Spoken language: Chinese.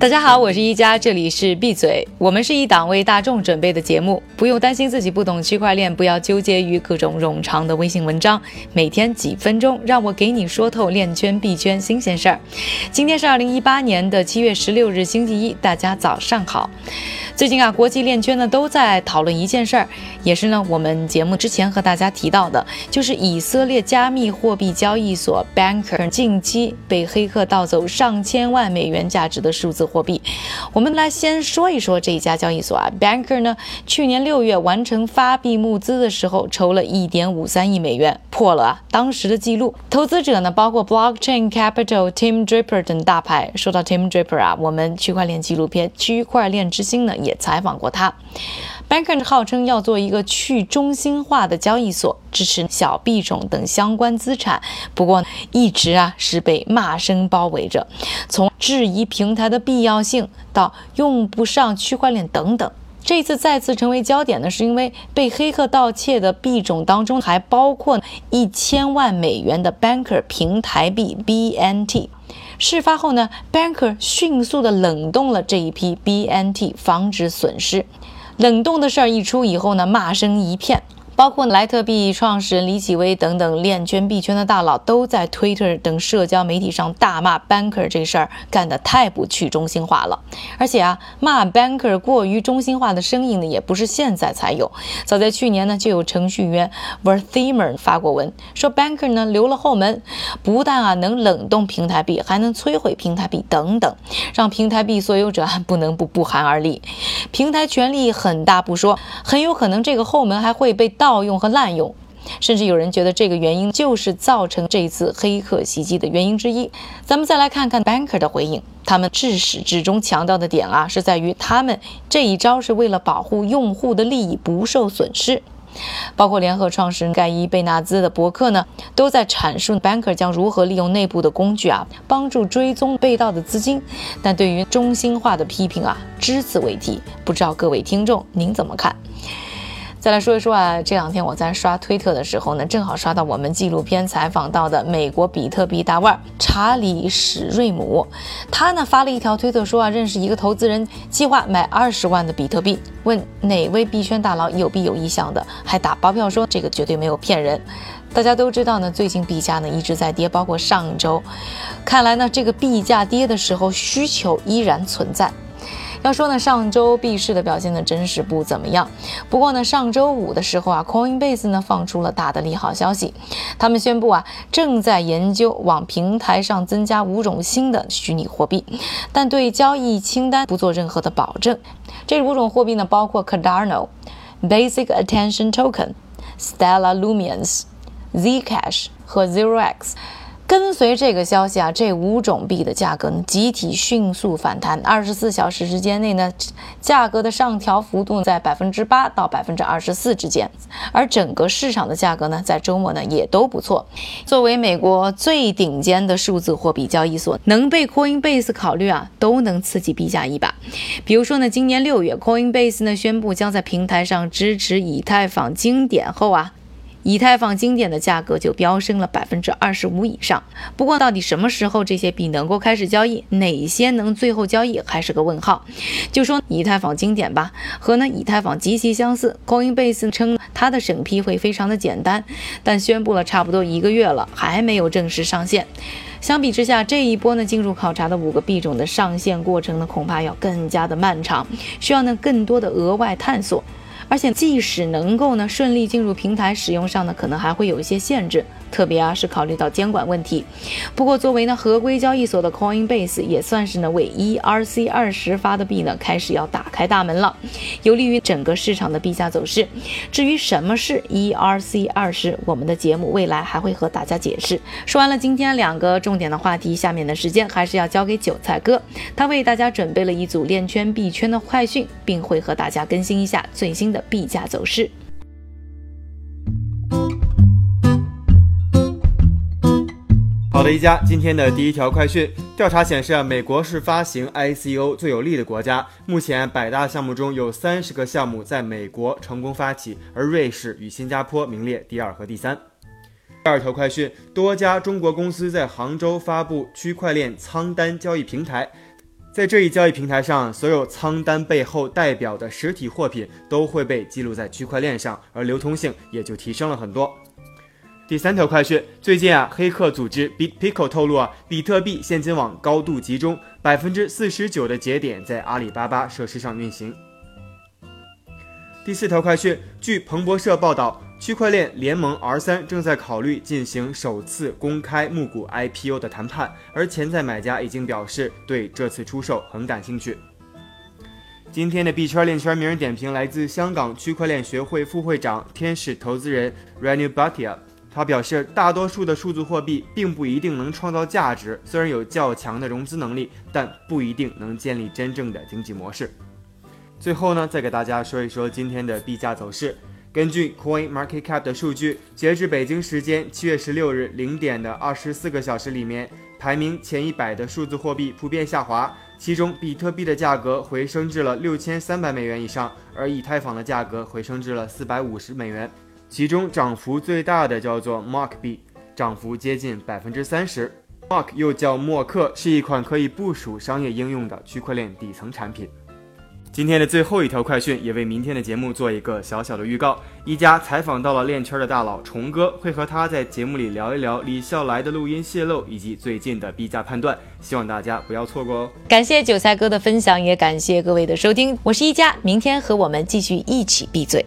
大家好，我是一加，这里是闭嘴。我们是一档为大众准备的节目，不用担心自己不懂区块链，不要纠结于各种冗长的微信文章。每天几分钟，让我给你说透链圈币圈新鲜事儿。今天是二零一八年的七月十六日，星期一，大家早上好。最近啊，国际链圈呢都在讨论一件事儿，也是呢我们节目之前和大家提到的，就是以色列加密货币交易所 Banker 近期被黑客盗走上千万美元价值的数字货币。我们来先说一说这一家交易所啊，Banker 呢去年六月完成发币募资的时候，筹了一点五三亿美元，破了啊当时的记录。投资者呢包括 Blockchain Capital、Tim Draper 等大牌。说到 Tim Draper 啊，我们区块链纪录片《区块链之星》呢也采访过他。Banker 号称要做一个去中心化的交易所，支持小币种等相关资产。不过一直啊是被骂声包围着，从质疑平台的必要性到用不上区块链等等。这次再次成为焦点呢，是因为被黑客盗窃的币种当中还包括一千万美元的 Banker 平台币 BNT。事发后呢，Banker 迅速的冷冻了这一批 BNT，防止损失。冷冻的事儿一出以后呢，骂声一片。包括莱特币创始人李启威等等链圈币圈的大佬都在 Twitter 等社交媒体上大骂 Banker 这事儿干得太不去中心化了。而且啊，骂 Banker 过于中心化的声音呢，也不是现在才有，早在去年呢，就有程序员 Verthimer 发过文说 Banker 呢留了后门，不但啊能冷冻平台币，还能摧毁平台币等等，让平台币所有者不能不不寒而栗。平台权力很大不说，很有可能这个后门还会被盗。盗用和滥用，甚至有人觉得这个原因就是造成这次黑客袭击的原因之一。咱们再来看看 Banker 的回应，他们至始至终强调的点啊，是在于他们这一招是为了保护用户的利益不受损失。包括联合创始人盖伊贝纳兹的博客呢，都在阐述 Banker 将如何利用内部的工具啊，帮助追踪被盗的资金。但对于中心化的批评啊，只字未提。不知道各位听众您怎么看？再来说一说啊，这两天我在刷推特的时候呢，正好刷到我们纪录片采访到的美国比特币大腕查理史瑞姆，他呢发了一条推特说啊，认识一个投资人，计划买二十万的比特币，问哪位币圈大佬有币有意向的，还打包票说这个绝对没有骗人。大家都知道呢，最近币价呢一直在跌，包括上周，看来呢这个币价跌的时候需求依然存在。要说呢，上周币市的表现呢，真是不怎么样。不过呢，上周五的时候啊，Coinbase 呢放出了大的利好消息，他们宣布啊，正在研究往平台上增加五种新的虚拟货币，但对交易清单不做任何的保证。这五种货币呢，包括 Cardano、Basic Attention Token、Stellar Lumions、Zcash 和 ZeroX。跟随这个消息啊，这五种币的价格呢集体迅速反弹，二十四小时时间内呢，价格的上调幅度在百分之八到百分之二十四之间，而整个市场的价格呢，在周末呢也都不错。作为美国最顶尖的数字货币交易所，能被 Coinbase 考虑啊，都能刺激币价一把。比如说呢，今年六月，Coinbase 呢宣布将在平台上支持以太坊经典后啊。以太坊经典的价格就飙升了百分之二十五以上。不过，到底什么时候这些币能够开始交易，哪些能最后交易，还是个问号。就说以太坊经典吧，和呢以太坊极其相似。Coinbase 称它的审批会非常的简单，但宣布了差不多一个月了，还没有正式上线。相比之下，这一波呢进入考察的五个币种的上线过程呢，恐怕要更加的漫长，需要呢更多的额外探索。而且，即使能够呢顺利进入平台使用上呢，可能还会有一些限制。特别啊，是考虑到监管问题。不过，作为呢合规交易所的 Coinbase 也算是呢为 ERC 二十发的币呢开始要打开大门了，有利于整个市场的币价走势。至于什么是 ERC 二十，我们的节目未来还会和大家解释。说完了今天两个重点的话题，下面的时间还是要交给韭菜哥，他为大家准备了一组链圈币圈的快讯，并会和大家更新一下最新的币价走势。的，一家今天的第一条快讯调查显示，美国是发行 ICO 最有利的国家。目前百大项目中有三十个项目在美国成功发起，而瑞士与新加坡名列第二和第三。第二条快讯，多家中国公司在杭州发布区块链仓单交易平台。在这一交易平台上，所有仓单背后代表的实体货品都会被记录在区块链上，而流通性也就提升了很多。第三条快讯，最近啊，黑客组织 BitPico 透露啊，比特币现金网高度集中，百分之四十九的节点在阿里巴巴设施上运行。第四条快讯，据彭博社报道。区块链联盟 R 三正在考虑进行首次公开募股 IPO 的谈判，而潜在买家已经表示对这次出售很感兴趣。今天的币圈链圈名人点评来自香港区块链学会副会长、天使投资人 Renu Bhatia，他表示，大多数的数字货币并不一定能创造价值，虽然有较强的融资能力，但不一定能建立真正的经济模式。最后呢，再给大家说一说今天的币价走势。根据 Coin Market Cap 的数据，截至北京时间七月十六日零点的二十四个小时里面，排名前一百的数字货币普遍下滑。其中，比特币的价格回升至了六千三百美元以上，而以太坊的价格回升至了四百五十美元。其中涨幅最大的叫做 Mark 币，涨幅接近百分之三十。Mark 又叫默克，是一款可以部署商业应用的区块链底层产品。今天的最后一条快讯，也为明天的节目做一个小小的预告。一加采访到了链圈的大佬虫哥，会和他在节目里聊一聊李笑来的录音泄露以及最近的币价判断，希望大家不要错过哦。感谢韭菜哥的分享，也感谢各位的收听，我是一加，明天和我们继续一起闭嘴。